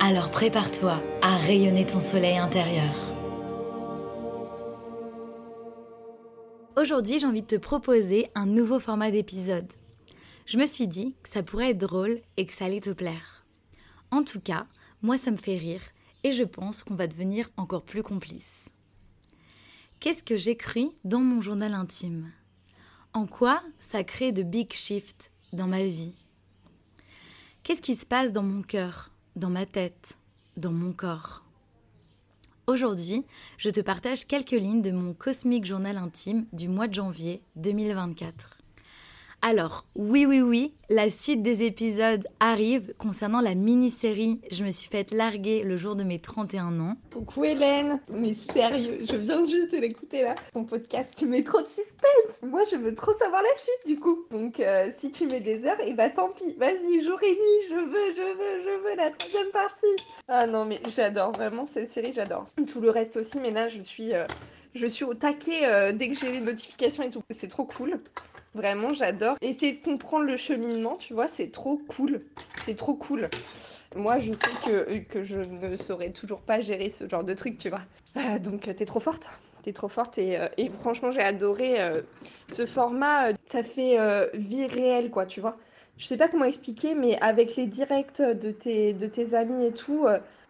Alors prépare-toi à rayonner ton soleil intérieur. Aujourd'hui, j'ai envie de te proposer un nouveau format d'épisode. Je me suis dit que ça pourrait être drôle et que ça allait te plaire. En tout cas, moi ça me fait rire et je pense qu'on va devenir encore plus complices. Qu'est-ce que j'écris dans mon journal intime? En quoi ça crée de big shifts dans ma vie? Qu'est-ce qui se passe dans mon cœur, dans ma tête, dans mon corps Aujourd'hui, je te partage quelques lignes de mon cosmique journal intime du mois de janvier 2024. Alors, oui, oui, oui, la suite des épisodes arrive concernant la mini-série Je me suis faite larguer le jour de mes 31 ans. Coucou Hélène, mais sérieux, je viens juste de l'écouter là. Ton podcast, tu mets trop de suspense. Moi, je veux trop savoir la suite du coup. Donc, euh, si tu mets des heures, et eh bah tant pis. Vas-y, jour et nuit, je veux, je veux, je veux la troisième partie. Ah non, mais j'adore vraiment cette série, j'adore. Tout le reste aussi, mais là, je suis. Euh, je suis au taquet euh, dès que j'ai les notifications et tout. C'est trop cool. Vraiment, j'adore. Essayer de comprendre le cheminement, tu vois, c'est trop cool. C'est trop cool. Moi, je sais que, je ne saurais toujours pas gérer ce genre de truc, tu vois. Euh, donc, t'es trop forte. T'es trop forte et, euh, et franchement, j'ai adoré ce format. ça fait vie réelle, quoi, tu vois. Je sais pas comment expliquer, mais avec les directs de tes amis et tout,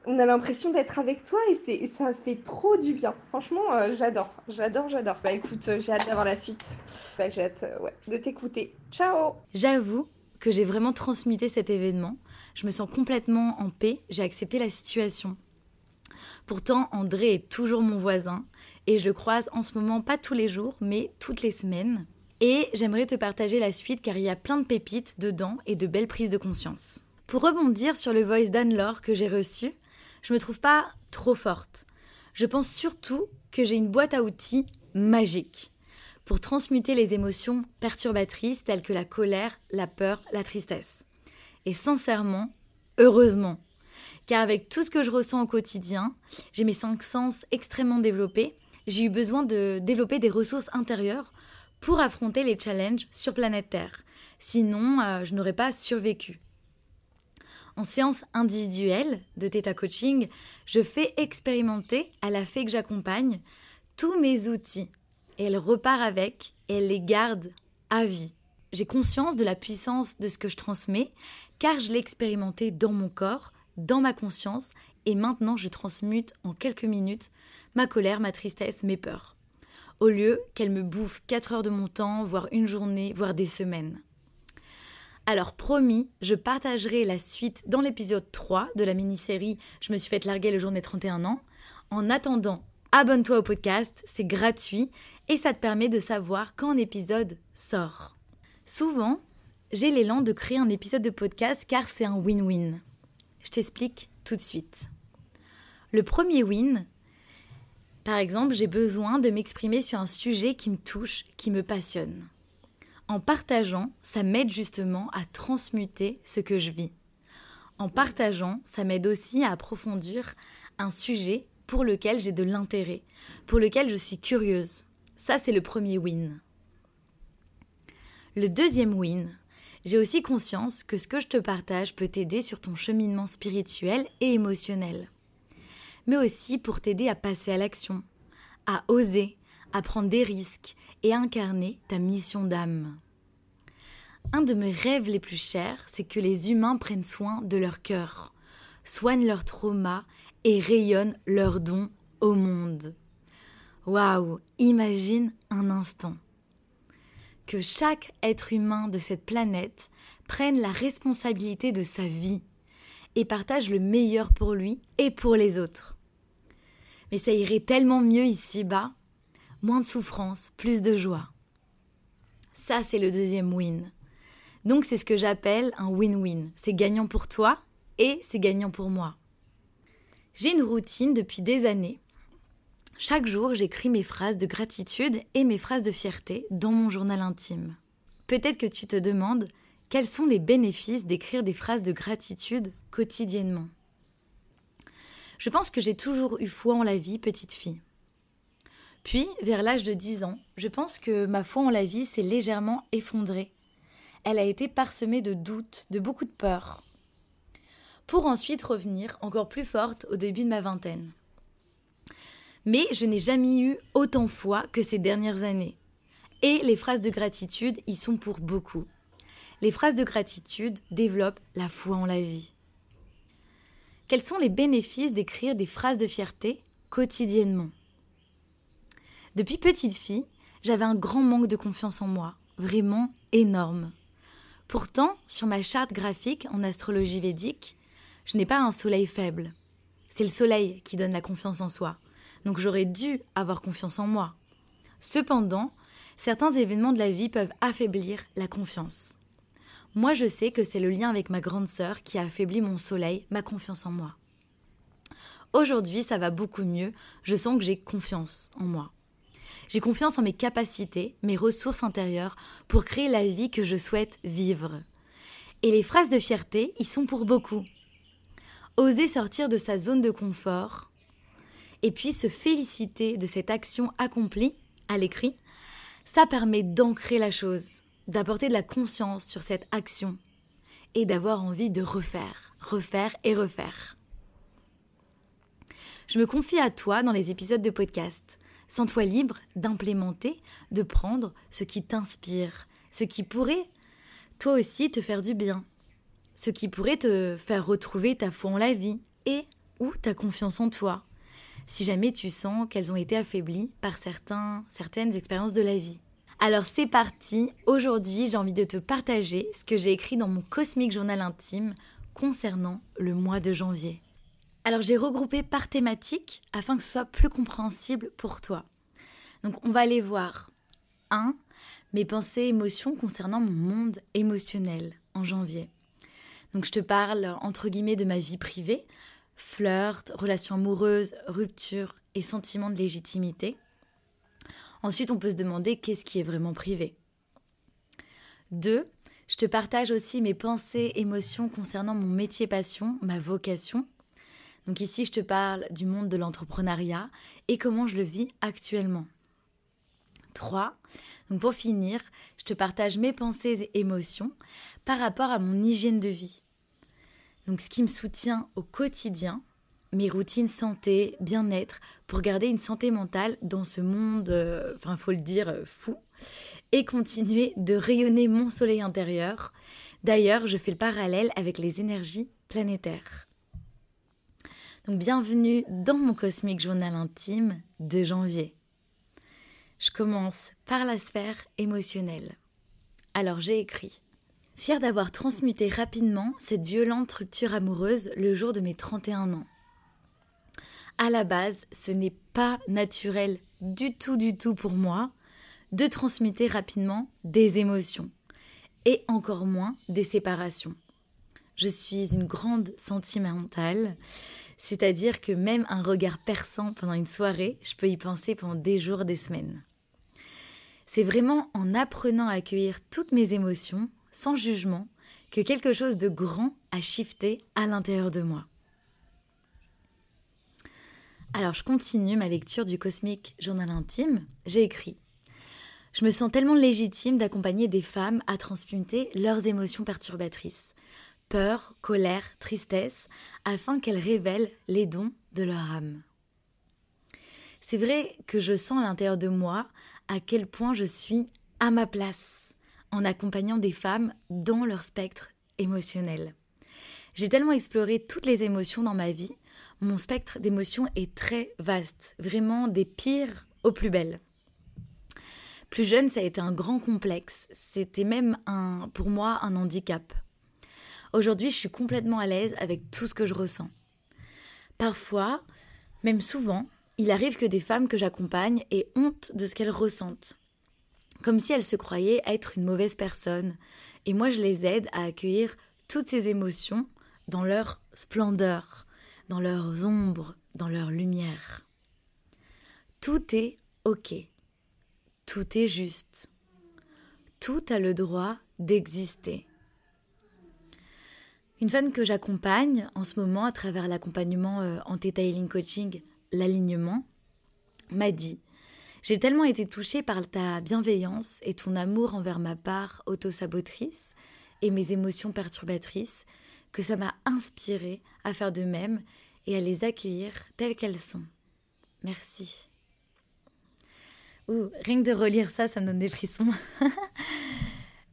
on a l'impression d'être avec toi et, c'est, ça fait trop du bien. Franchement, euh, j'adore, j'adore, j'adore. Bah écoute, euh, j'ai hâte d'avoir la suite. Bah, j'ai hâte euh, de t'écouter. Ciao J'avoue que j'ai vraiment transmuté cet événement. Je me sens complètement en paix, j'ai accepté la situation. Pourtant, André est toujours mon voisin et je le croise en ce moment pas tous les jours, mais toutes les semaines. Et j'aimerais te partager la suite car il y a plein de pépites dedans et de belles prises de conscience. Pour rebondir sur le voice d'Anne-Laure que j'ai reçu, je me trouve pas trop forte. Je pense surtout que j'ai une boîte à outils magique pour transmuter les émotions perturbatrices telles que la colère, la peur, la tristesse. Et sincèrement, heureusement. Car avec tout ce que je ressens au quotidien, j'ai mes cinq sens extrêmement développés, j'ai eu besoin de développer des ressources intérieures pour affronter les challenges sur planète Terre. Sinon, euh, je n'aurais pas survécu. En séance individuelle de Theta Coaching, je fais expérimenter à la fée que j'accompagne tous mes outils. Et elle repart avec et elle les garde à vie. J'ai conscience de la puissance de ce que je transmets car je l'ai expérimenté dans mon corps, dans ma conscience et maintenant je transmute en quelques minutes ma colère, ma tristesse, mes peurs. Au lieu qu'elle me bouffe 4 heures de mon temps, voire une journée, voire des semaines. Alors promis, je partagerai la suite dans l'épisode 3 de la mini-série Je me suis fait larguer le jour de mes 31 ans. En attendant, abonne-toi au podcast, c'est gratuit et ça te permet de savoir quand un épisode sort. Souvent, j'ai l'élan de créer un épisode de podcast car c'est un win-win. Je t'explique tout de suite. Le premier win, par exemple, j'ai besoin de m'exprimer sur un sujet qui me touche, qui me passionne. En partageant, ça m'aide justement à transmuter ce que je vis. En partageant, ça m'aide aussi à approfondir un sujet pour lequel j'ai de l'intérêt, pour lequel je suis curieuse. Ça, c'est le premier win. Le deuxième win, j'ai aussi conscience que ce que je te partage peut t'aider sur ton cheminement spirituel et émotionnel, mais aussi pour t'aider à passer à l'action, à oser, à prendre des risques et incarner ta mission d'âme. Un de mes rêves les plus chers, c'est que les humains prennent soin de leur cœur, soignent leurs traumas et rayonnent leurs dons au monde. Waouh, imagine un instant. Que chaque être humain de cette planète prenne la responsabilité de sa vie et partage le meilleur pour lui et pour les autres. Mais ça irait tellement mieux ici-bas moins de souffrance, plus de joie. Ça, c'est le deuxième win. Donc, c'est ce que j'appelle un win-win. C'est gagnant pour toi et c'est gagnant pour moi. J'ai une routine depuis des années. Chaque jour, j'écris mes phrases de gratitude et mes phrases de fierté dans mon journal intime. Peut-être que tu te demandes quels sont les bénéfices d'écrire des phrases de gratitude quotidiennement? Je pense que j'ai toujours eu foi en la vie, petite fille. Puis, vers l'âge de 10 ans, je pense que ma foi en la vie s'est légèrement effondrée. Elle a été parsemée de doutes, de beaucoup de peurs. Pour ensuite revenir encore plus forte au début de ma vingtaine. Mais je n'ai jamais eu autant foi que ces dernières années. Et les phrases de gratitude y sont pour beaucoup. Les phrases de gratitude développent la foi en la vie. Quels sont les bénéfices d'écrire des phrases de fierté quotidiennement? Depuis petite fille, j'avais un grand manque de confiance en moi, vraiment énorme. Pourtant, sur ma charte graphique en astrologie védique, je n'ai pas un soleil faible. C'est le soleil qui donne la confiance en soi. Donc j'aurais dû avoir confiance en moi. Cependant, certains événements de la vie peuvent affaiblir la confiance. Moi, je sais que c'est le lien avec ma grande sœur qui a affaibli mon soleil, ma confiance en moi. Aujourd'hui, ça va beaucoup mieux. Je sens que j'ai confiance en moi. J'ai confiance en mes capacités, mes ressources intérieures pour créer la vie que je souhaite vivre. Et les phrases de fierté y sont pour beaucoup. Oser sortir de sa zone de confort et puis se féliciter de cette action accomplie à l'écrit, ça permet d'ancrer la chose d'apporter de la conscience sur cette action et d'avoir envie de refaire, refaire et refaire. Je me confie à toi dans les épisodes de podcast. Sens-toi libre d'implémenter, de prendre ce qui t'inspire, ce qui pourrait toi aussi te faire du bien, ce qui pourrait te faire retrouver ta foi en la vie et ou ta confiance en toi, si jamais tu sens qu'elles ont été affaiblies par certains, certaines expériences de la vie. Alors c'est parti, aujourd'hui j'ai envie de te partager ce que j'ai écrit dans mon cosmique journal intime concernant le mois de janvier. Alors j'ai regroupé par thématique afin que ce soit plus compréhensible pour toi. Donc on va aller voir 1. Mes pensées et émotions concernant mon monde émotionnel en janvier. Donc je te parle entre guillemets de ma vie privée, flirt, relations amoureuses, rupture et sentiment de légitimité. Ensuite, on peut se demander qu'est-ce qui est vraiment privé. Deux, je te partage aussi mes pensées, émotions concernant mon métier passion, ma vocation. Donc ici, je te parle du monde de l'entrepreneuriat et comment je le vis actuellement. 3. Donc pour finir, je te partage mes pensées et émotions par rapport à mon hygiène de vie. Donc ce qui me soutient au quotidien mes routines santé, bien-être, pour garder une santé mentale dans ce monde, euh, enfin faut le dire, euh, fou, et continuer de rayonner mon soleil intérieur. D'ailleurs, je fais le parallèle avec les énergies planétaires. Bienvenue dans mon cosmique journal intime de janvier. Je commence par la sphère émotionnelle. Alors j'ai écrit Fier d'avoir transmuté rapidement cette violente rupture amoureuse le jour de mes 31 ans à la base, ce n'est pas naturel du tout, du tout pour moi de transmuter rapidement des émotions et encore moins des séparations. Je suis une grande sentimentale, c'est-à-dire que même un regard perçant pendant une soirée, je peux y penser pendant des jours, des semaines. C'est vraiment en apprenant à accueillir toutes mes émotions, sans jugement, que quelque chose de grand a shifté à l'intérieur de moi. Alors je continue ma lecture du cosmique journal intime. J'ai écrit Je me sens tellement légitime d'accompagner des femmes à transmuter leurs émotions perturbatrices, peur, colère, tristesse, afin qu'elles révèlent les dons de leur âme. C'est vrai que je sens à l'intérieur de moi à quel point je suis à ma place en accompagnant des femmes dans leur spectre émotionnel. J'ai tellement exploré toutes les émotions dans ma vie mon spectre d'émotions est très vaste, vraiment des pires aux plus belles. Plus jeune, ça a été un grand complexe, c'était même un, pour moi un handicap. Aujourd'hui, je suis complètement à l'aise avec tout ce que je ressens. Parfois, même souvent, il arrive que des femmes que j'accompagne aient honte de ce qu'elles ressentent, comme si elles se croyaient être une mauvaise personne, et moi je les aide à accueillir toutes ces émotions dans leur splendeur, dans leurs ombres, dans leur lumière. Tout est OK. Tout est juste. Tout a le droit d'exister. Une femme que j'accompagne en ce moment à travers l'accompagnement euh, en detailing coaching, l'alignement, m'a dit J'ai tellement été touchée par ta bienveillance et ton amour envers ma part autosabotrice et mes émotions perturbatrices que ça m'a inspirée à faire de même et à les accueillir telles qu'elles sont. Merci. Ouh, rien que de relire ça, ça me donne des frissons.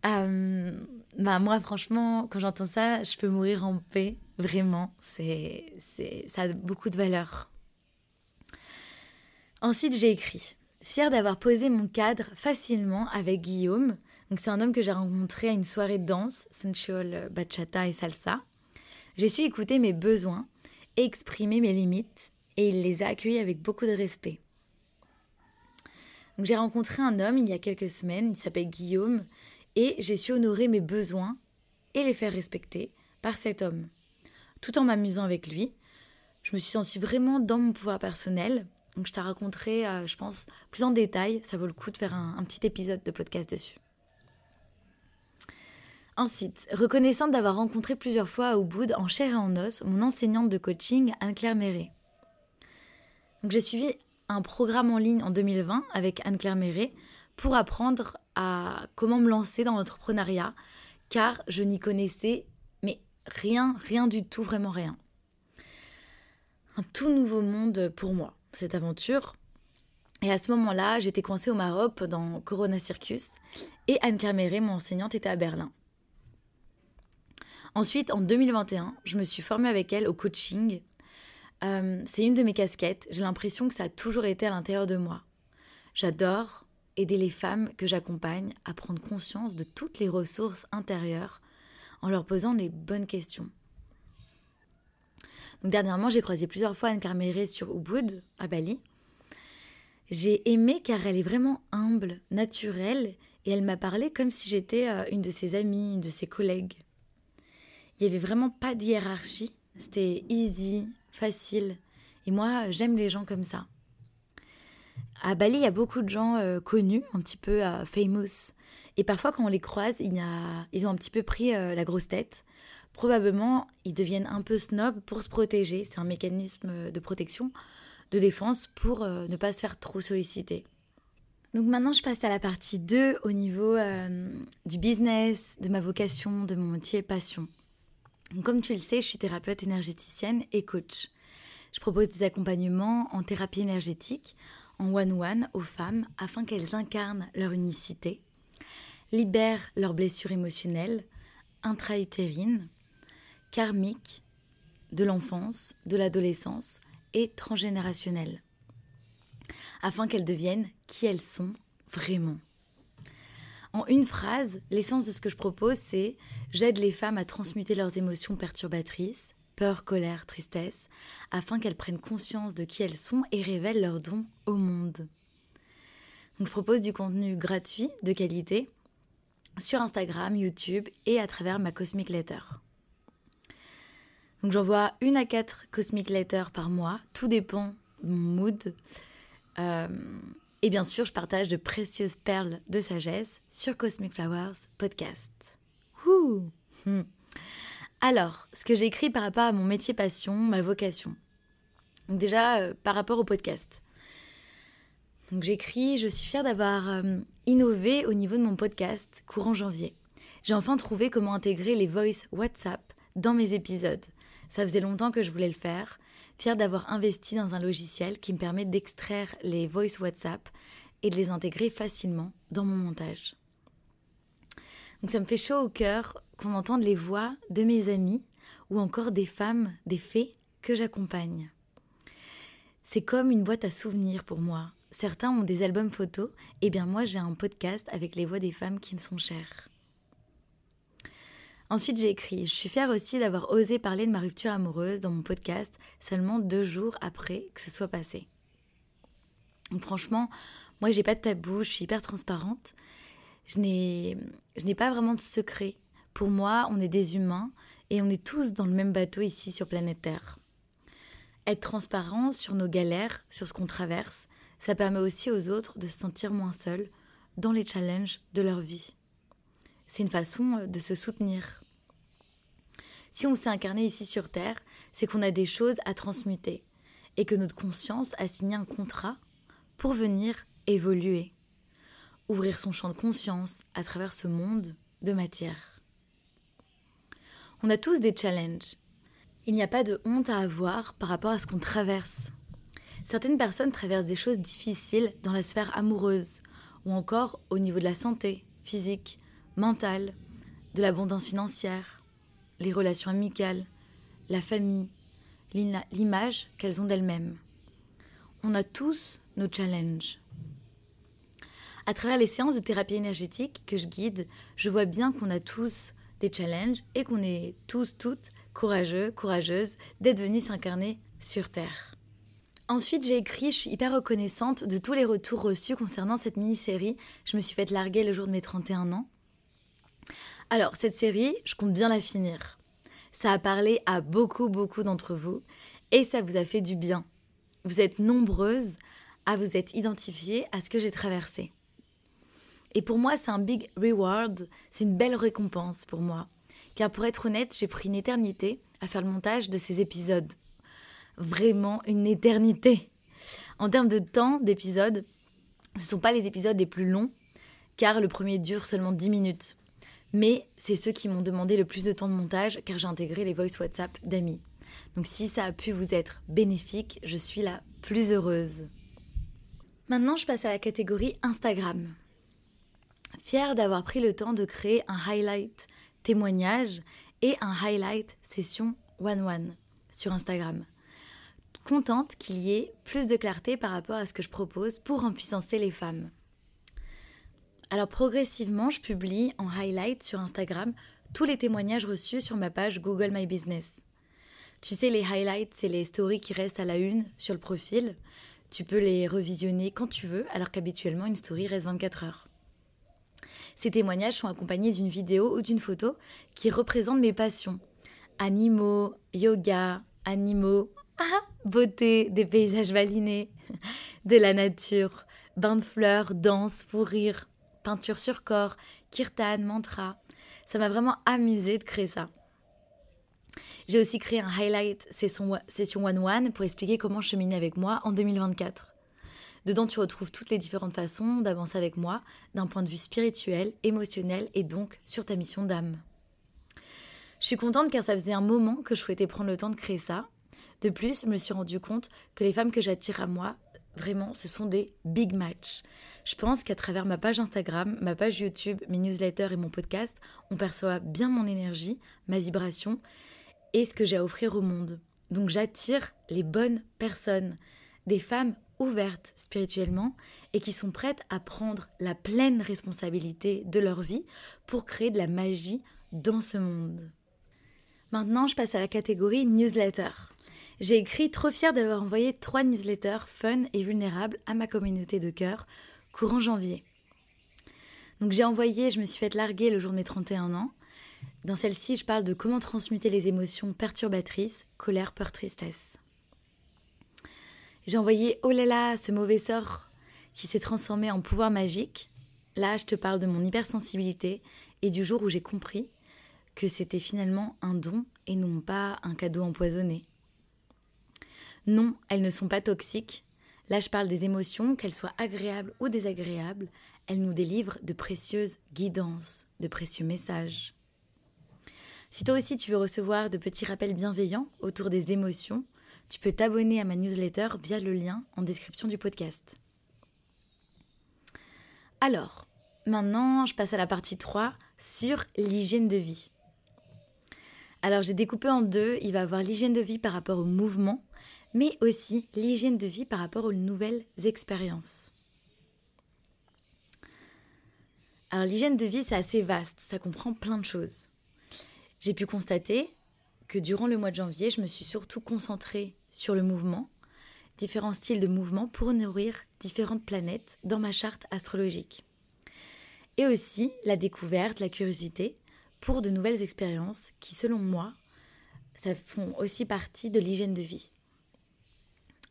Euh, bah moi, franchement, quand j'entends ça, je peux mourir en paix. Vraiment, c'est, c'est, ça a beaucoup de valeur. Ensuite, j'ai écrit Fière d'avoir posé mon cadre facilement avec Guillaume. C'est un homme que j'ai rencontré à une soirée de danse, sensual bachata et salsa. J'ai su écouter mes besoins et exprimer mes limites, et il les a accueillis avec beaucoup de respect. J'ai rencontré un homme il y a quelques semaines, il s'appelle Guillaume, et j'ai su honorer mes besoins et les faire respecter par cet homme. Tout en m'amusant avec lui, je me suis sentie vraiment dans mon pouvoir personnel. Donc je t'ai raconté, euh, je pense, plus en détail. Ça vaut le coup de faire un, petit épisode de podcast dessus. Ensuite, reconnaissante d'avoir rencontré plusieurs fois à Ubud en chair et en os mon enseignante de coaching Anne-Claire Méret. Donc j'ai suivi un programme en ligne en 2020 avec Anne-Claire Méret pour apprendre à comment me lancer dans l'entrepreneuriat, car je n'y connaissais mais rien, rien du tout, vraiment rien. Un tout nouveau monde pour moi, cette aventure. Et à ce moment-là, j'étais coincée au Maroc dans Corona Circus et Anne Caméré, mon enseignante, était à Berlin. Ensuite, en 2021, je me suis formée avec elle au coaching. Euh, c'est une de mes casquettes. J'ai l'impression que ça a toujours été à l'intérieur de moi. J'adore aider les femmes que j'accompagne à prendre conscience de toutes les ressources intérieures en leur posant les bonnes questions. Dernièrement, j'ai croisé plusieurs fois Anne Carméré sur Ubud, à Bali. J'ai aimé car elle est vraiment humble, naturelle, et elle m'a parlé comme si j'étais euh, une de ses amies, une de ses collègues. Il n'y avait vraiment pas de hiérarchie, c'était easy, facile, et moi j'aime les gens comme ça. À Bali, il y a beaucoup de gens euh, connus, un petit peu euh, famous. Et parfois, quand on les croise, ils ont un petit peu pris euh, la grosse tête. Probablement, ils deviennent un peu snob pour se protéger. C'est un mécanisme de protection, de défense pour ne pas se faire trop solliciter. Donc maintenant, je passe à la partie 2 au niveau du business, de ma vocation, de mon métier passion. comme tu le sais, je suis thérapeute énergéticienne et coach. Je propose des accompagnements en thérapie énergétique, en one-one aux femmes afin qu'elles incarnent leur unicité, libèrent leurs blessures émotionnelles, intra-utérines, karmiques, de l'enfance, de l'adolescence et transgénérationnelles, afin qu'elles deviennent qui elles sont vraiment. En une phrase, l'essence de ce que je propose, c'est j'aide les femmes à transmuter leurs émotions perturbatrices, peur, colère, tristesse, afin qu'elles prennent conscience de qui elles sont et révèlent leurs dons au monde. je propose du contenu gratuit, de qualité, sur Instagram, YouTube et à travers ma Cosmic Letter. Donc j'envoie une à quatre Cosmic Letters par mois, tout dépend de mon mood. Euh, et bien sûr, je partage de précieuses perles de sagesse sur Cosmic Flowers Podcast. Ouh. Alors, ce que j'ai écrit par rapport à mon métier passion, ma vocation. Déjà, euh, par rapport au podcast. Donc j'écris, je suis fière d'avoir euh, innové au niveau de mon podcast courant janvier. J'ai enfin trouvé comment intégrer les voice WhatsApp dans mes épisodes. Ça faisait longtemps que je voulais le faire. Fière d'avoir investi dans un logiciel qui me permet d'extraire les voice WhatsApp et de les intégrer facilement dans mon montage. Donc ça me fait chaud au cœur qu'on entende les voix de mes amis ou encore des femmes, des fées que j'accompagne. C'est comme une boîte à souvenirs pour moi. Certains ont des albums photos, et bien moi j'ai un podcast avec les voix des femmes qui me sont chères. Ensuite j'ai écrit, je suis fière aussi d'avoir osé parler de ma rupture amoureuse dans mon podcast seulement deux jours après que ce soit passé. franchement, moi j'ai pas de tabou, je suis hyper transparente. Je n'ai pas vraiment de secret pour moi, on est des humains et on est tous dans le même bateau ici sur planète Terre. Être transparent sur nos galères, sur ce qu'on traverse, ça permet aussi aux autres de se sentir moins seuls dans les challenges de leur vie. C'est une façon euh, de se soutenir. Si on s'est incarné ici sur Terre, c'est qu'on a des choses à transmuter et que notre conscience a signé un contrat pour venir évoluer, ouvrir son champ de conscience à travers ce monde de matière. On a tous des challenges. Il n'y a pas de honte à avoir par rapport à ce qu'on traverse. Certaines personnes traversent des choses difficiles dans la sphère amoureuse ou encore au niveau de la santé physique, mentale, de l'abondance financière, les relations amicales, la famille, l'image qu'elles ont d'elles-mêmes. On a tous nos challenges. À travers les séances de thérapie énergétique que je guide, je vois bien qu'on a tous des challenges et qu'on est tous, toutes courageux, courageuses d'être venus s'incarner sur Terre. Ensuite, j'ai écrit, je suis hyper reconnaissante de tous les retours reçus concernant cette mini-série. Je me suis faite larguer le jour de mes 31 ans. Alors, cette série, je compte bien la finir. Ça a parlé à beaucoup, beaucoup d'entre vous et ça vous a fait du bien. Vous êtes nombreuses à vous être identifiées à ce que j'ai traversé. Et pour moi, c'est un big reward, c'est une belle récompense pour moi. Car pour être honnête, j'ai pris une éternité à faire le montage de ces épisodes. Vraiment une éternité. En termes de temps d'épisodes, ce ne sont pas les épisodes les plus longs, car le premier dure seulement 10 minutes. Mais c'est ceux qui m'ont demandé le plus de temps de montage, car j'ai intégré les voice WhatsApp d'amis. Donc si ça a pu vous être bénéfique, je suis la plus heureuse. Maintenant, je passe à la catégorie Instagram fière d'avoir pris le temps de créer un highlight témoignage et un highlight session one-one sur Instagram. Contente qu'il y ait plus de clarté par rapport à ce que je propose pour empuissancer les femmes. Alors progressivement, je publie en highlight sur Instagram tous les témoignages reçus sur ma page Google My Business. Tu sais, les highlights, c'est les stories qui restent à la une sur le profil. Tu peux les revisionner quand tu veux, alors qu'habituellement, une story reste 24 heures. Ces témoignages sont accompagnés d'une vidéo ou d'une photo qui représente mes passions. Animaux, yoga, animaux, beauté, des paysages valinés, de la nature, bains de fleurs, danse, fou rire, peinture sur corps, kirtan, mantra. Ça m'a vraiment amusé de créer ça. J'ai aussi créé un highlight session one-one pour expliquer comment cheminer avec moi en 2024. Dedans, tu retrouves toutes les différentes façons d'avancer avec moi d'un point de vue spirituel, émotionnel et donc sur ta mission d'âme. Je suis contente car ça faisait un moment que je souhaitais prendre le temps de créer ça. De plus, je me suis rendu compte que les femmes que j'attire à moi, vraiment, ce sont des big match. Je pense qu'à travers ma page Instagram, ma page YouTube, mes newsletters et mon podcast, on perçoit bien mon énergie, ma vibration et ce que j'ai à offrir au monde. Donc j'attire les bonnes personnes, des femmes ouvertes spirituellement et qui sont prêtes à prendre la pleine responsabilité de leur vie pour créer de la magie dans ce monde. Maintenant, je passe à la catégorie newsletter. J'ai écrit trop fière d'avoir envoyé trois newsletters fun et vulnérables à ma communauté de cœur courant janvier. Donc j'ai envoyé, je me suis fait larguer le jour de mes 31 ans. Dans celle-ci, je parle de comment transmuter les émotions perturbatrices, colère, peur, tristesse. J'ai envoyé oh là là, ce mauvais sort qui s'est transformé en pouvoir magique. Là, je te parle de mon hypersensibilité et du jour où j'ai compris que c'était finalement un don et non pas un cadeau empoisonné. Non, elles ne sont pas toxiques. Là, je parle des émotions, qu'elles soient agréables ou désagréables, elles nous délivrent de précieuses guidances, de précieux messages. Si toi aussi tu veux recevoir de petits rappels bienveillants autour des émotions, tu peux t'abonner à ma newsletter via le lien en description du podcast. Alors, maintenant, je passe à la partie 3 sur l'hygiène de vie. Alors, j'ai découpé en deux. Il va y avoir l'hygiène de vie par rapport au mouvement, mais aussi l'hygiène de vie par rapport aux nouvelles expériences. Alors, l'hygiène de vie, c'est assez vaste. Ça comprend plein de choses. J'ai pu constater que durant le mois de janvier, je me suis surtout concentrée sur le mouvement, différents styles de mouvement pour nourrir différentes planètes dans ma charte astrologique. Et aussi la découverte, la curiosité pour de nouvelles expériences qui, selon moi, ça font aussi partie de l'hygiène de vie.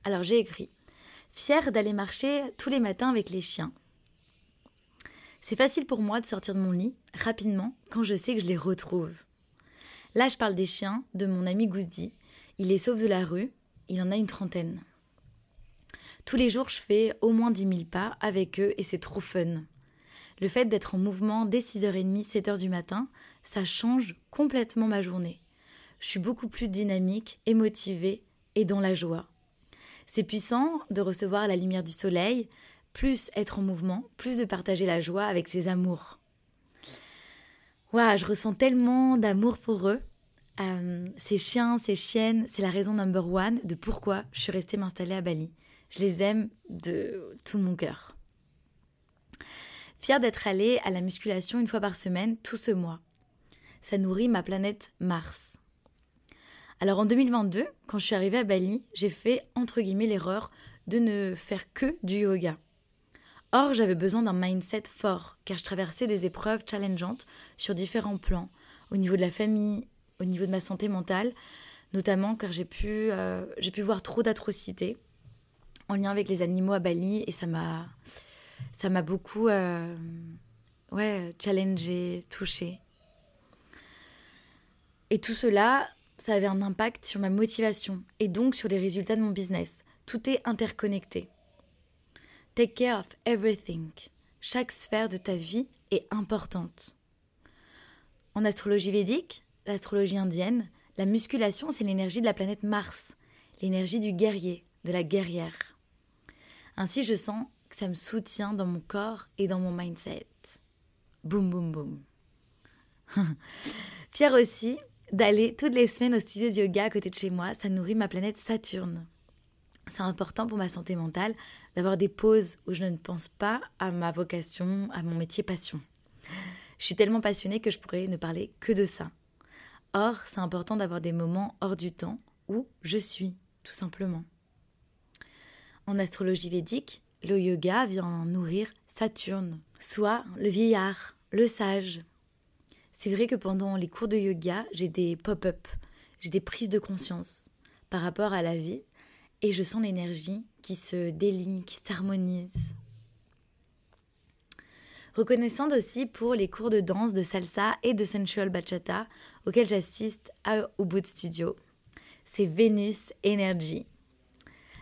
Alors j'ai écrit Fière d'aller marcher tous les matins avec les chiens. C'est facile pour moi de sortir de mon lit rapidement quand je sais que je les retrouve. Là, je parle des chiens de mon ami Gouzdi. Il les sauve de la rue, il en a une trentaine. Tous les jours, je fais au moins 10 000 pas avec eux et c'est trop fun. Le fait d'être en mouvement dès 6h30, 7h du matin, ça change complètement ma journée. Je suis beaucoup plus dynamique et motivée et dans la joie. C'est puissant de recevoir la lumière du soleil, plus être en mouvement, plus de partager la joie avec ses amours. Je ressens tellement d'amour pour eux. Euh, ces chiens, ces chiennes, c'est la raison number one de pourquoi je suis restée m'installer à Bali. Je les aime de tout mon cœur. Fière d'être allée à la musculation une fois par semaine tout ce mois. Ça nourrit ma planète Mars. Alors en 2022, quand je suis arrivée à Bali, j'ai fait entre guillemets l'erreur de ne faire que du yoga. Or, j'avais besoin d'un mindset fort, car je traversais des épreuves challengeantes sur différents plans, au niveau de la famille, au niveau de ma santé mentale, notamment car j'ai pu, euh, voir trop d'atrocités en lien avec les animaux à Bali, et ça m'a, ça m'a beaucoup euh, ouais, challengé, touché. Et tout cela, ça avait un impact sur ma motivation et donc sur les résultats de mon business. Tout est interconnecté. Take care of everything. Chaque sphère de ta vie est importante. En astrologie védique, l'astrologie indienne, la musculation, c'est l'énergie de la planète Mars, l'énergie du guerrier, de la guerrière. Ainsi, je sens que ça me soutient dans mon corps et dans mon mindset. Boum, boum, boum. Fière aussi d'aller toutes les semaines au studio de yoga à côté de chez moi, ça nourrit ma planète Saturne c'est important pour ma santé mentale d'avoir des pauses où je ne pense pas à ma vocation, à mon métier passion. Je suis tellement passionnée que je pourrais ne parler que de ça. Or, c'est important d'avoir des moments hors du temps où je suis, tout simplement. En astrologie védique, le yoga vient nourrir Saturne, soit le vieillard, le sage. C'est vrai que pendant les cours de yoga, j'ai des pop-up, j'ai des prises de conscience par rapport à la vie et je sens l'énergie qui se délie, qui s'harmonise. Reconnaissante aussi pour les cours de danse, de salsa et de sensual bachata auxquels j'assiste à Ubud Studio. C'est Venus Energy.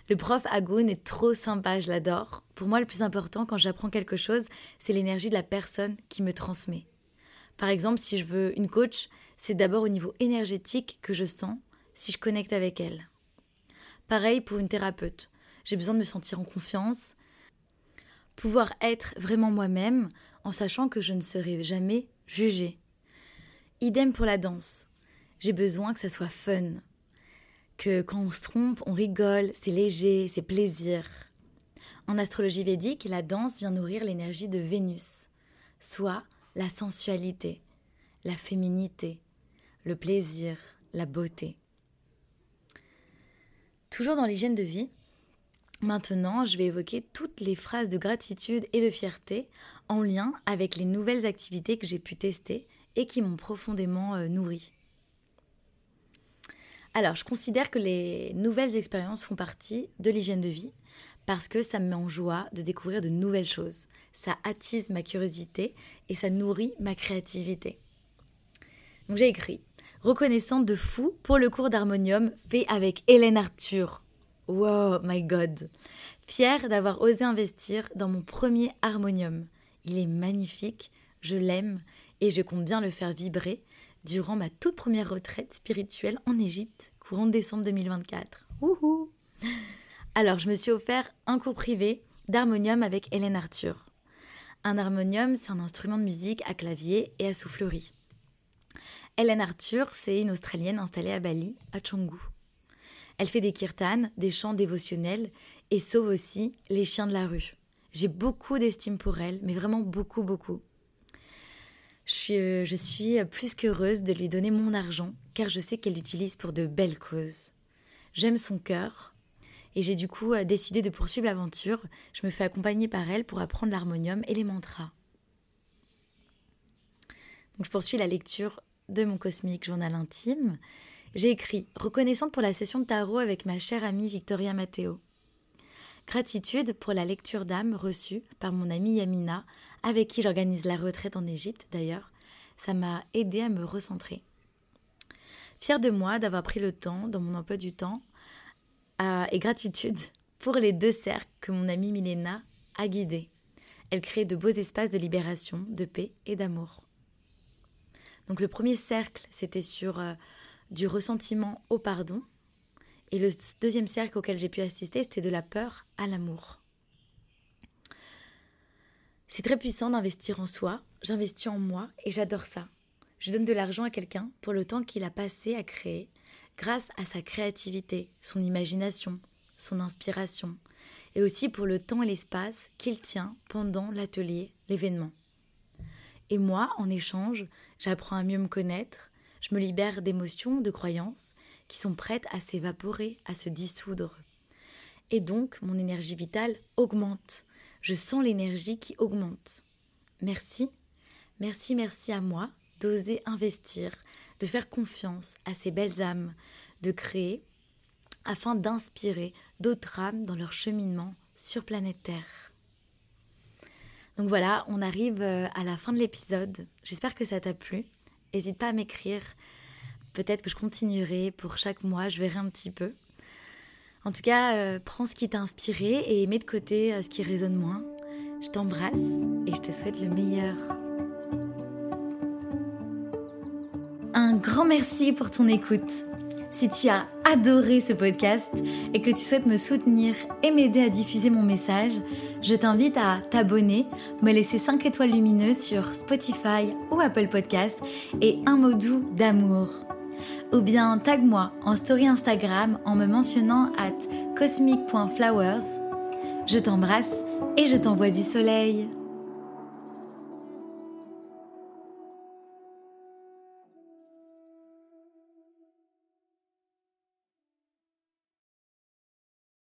Le prof Agun est trop sympa, je l'adore. Pour moi, le plus important quand j'apprends quelque chose, c'est l'énergie de la personne qui me transmet. Par exemple, si je veux une coach, c'est d'abord au niveau énergétique que je sens si je connecte avec elle. Pareil pour une thérapeute. J'ai besoin de me sentir en confiance, pouvoir être vraiment moi-même en sachant que je ne serai jamais jugée. Idem pour la danse. J'ai besoin que ça soit fun, que quand on se trompe, on rigole, c'est léger, c'est plaisir. En astrologie védique, la danse vient nourrir l'énergie de Vénus, soit la sensualité, la féminité, le plaisir, la beauté. Toujours dans l'hygiène de vie, maintenant je vais évoquer toutes les phrases de gratitude et de fierté en lien avec les nouvelles activités que j'ai pu tester et qui m'ont profondément euh, nourri. Alors, je considère que les nouvelles expériences font partie de l'hygiène de vie parce que ça me met en joie de découvrir de nouvelles choses. Ça attise ma curiosité et ça nourrit ma créativité. Donc j'ai écrit reconnaissante de fou pour le cours d'harmonium fait avec Hélène Arthur. Wow, my God. Fière d'avoir osé investir dans mon premier harmonium. Il est magnifique, je l'aime et je compte bien le faire vibrer durant ma toute première retraite spirituelle en Égypte, courant décembre 2024. Wouhou Alors, je me suis offert un cours privé d'harmonium avec Hélène Arthur. Un harmonium, c'est un instrument de musique à clavier et à soufflerie. Hélène Arthur, c'est une Australienne installée à Bali, à Canggu. Elle fait des kirtans, des chants dévotionnels et sauve aussi les chiens de la rue. J'ai beaucoup d'estime pour elle, mais vraiment beaucoup, beaucoup. Je suis, euh, je suis plus qu'heureuse de lui donner mon argent, car je sais qu'elle l'utilise pour de belles causes. J'aime son cœur, et j'ai du coup euh, décidé de poursuivre l'aventure. Je me fais accompagner par elle pour apprendre l'harmonium et les mantras. Donc je poursuis la lecture de mon cosmique journal intime, j'ai écrit Reconnaissante pour la session de tarot avec ma chère amie Victoria Matteo. Gratitude pour la lecture d'âme reçue par mon amie Yamina, avec qui j'organise la retraite en Égypte d'ailleurs. Ça m'a aidé à me recentrer. Fière de moi d'avoir pris le temps dans mon emploi du temps et gratitude pour les deux cercles que mon amie Milena a guidés. Elle crée de beaux espaces de libération, de paix et d'amour. Donc le premier cercle, c'était sur euh, du ressentiment au pardon. Et le deuxième cercle auquel j'ai pu assister, c'était de la peur à l'amour. C'est très puissant d'investir en soi. J'investis en moi et j'adore ça. Je donne de l'argent à quelqu'un pour le temps qu'il a passé à créer, grâce à sa créativité, son imagination, son inspiration, et aussi pour le temps et l'espace qu'il tient pendant l'atelier, l'événement. Et moi, en échange, j'apprends à mieux me connaître, je me libère d'émotions, de croyances qui sont prêtes à s'évaporer, à se dissoudre. Et donc, mon énergie vitale augmente. Je sens l'énergie qui augmente. Merci, merci, merci à moi d'oser investir, de faire confiance à ces belles âmes, de créer afin d'inspirer d'autres âmes dans leur cheminement sur planète Terre. Donc voilà, on arrive euh, à la fin de l'épisode. J'espère que ça t'a plu. N'hésite pas à m'écrire. Peut-être que je continuerai pour chaque mois, je verrai un petit peu. En tout cas, euh, prends ce qui t'a inspiré et mets de côté euh, ce qui résonne moins. Je t'embrasse et je te souhaite le meilleur. Un grand merci pour ton écoute. Si tu as adoré ce podcast et que tu souhaites me soutenir et m'aider à diffuser mon message, je t'invite à t'abonner, me laisser 5 étoiles lumineuses sur Spotify ou Apple Podcast et un mot doux d'amour. Ou bien tag-moi en story Instagram en me mentionnant at cosmic.flowers. Je t'embrasse et je t'envoie du soleil.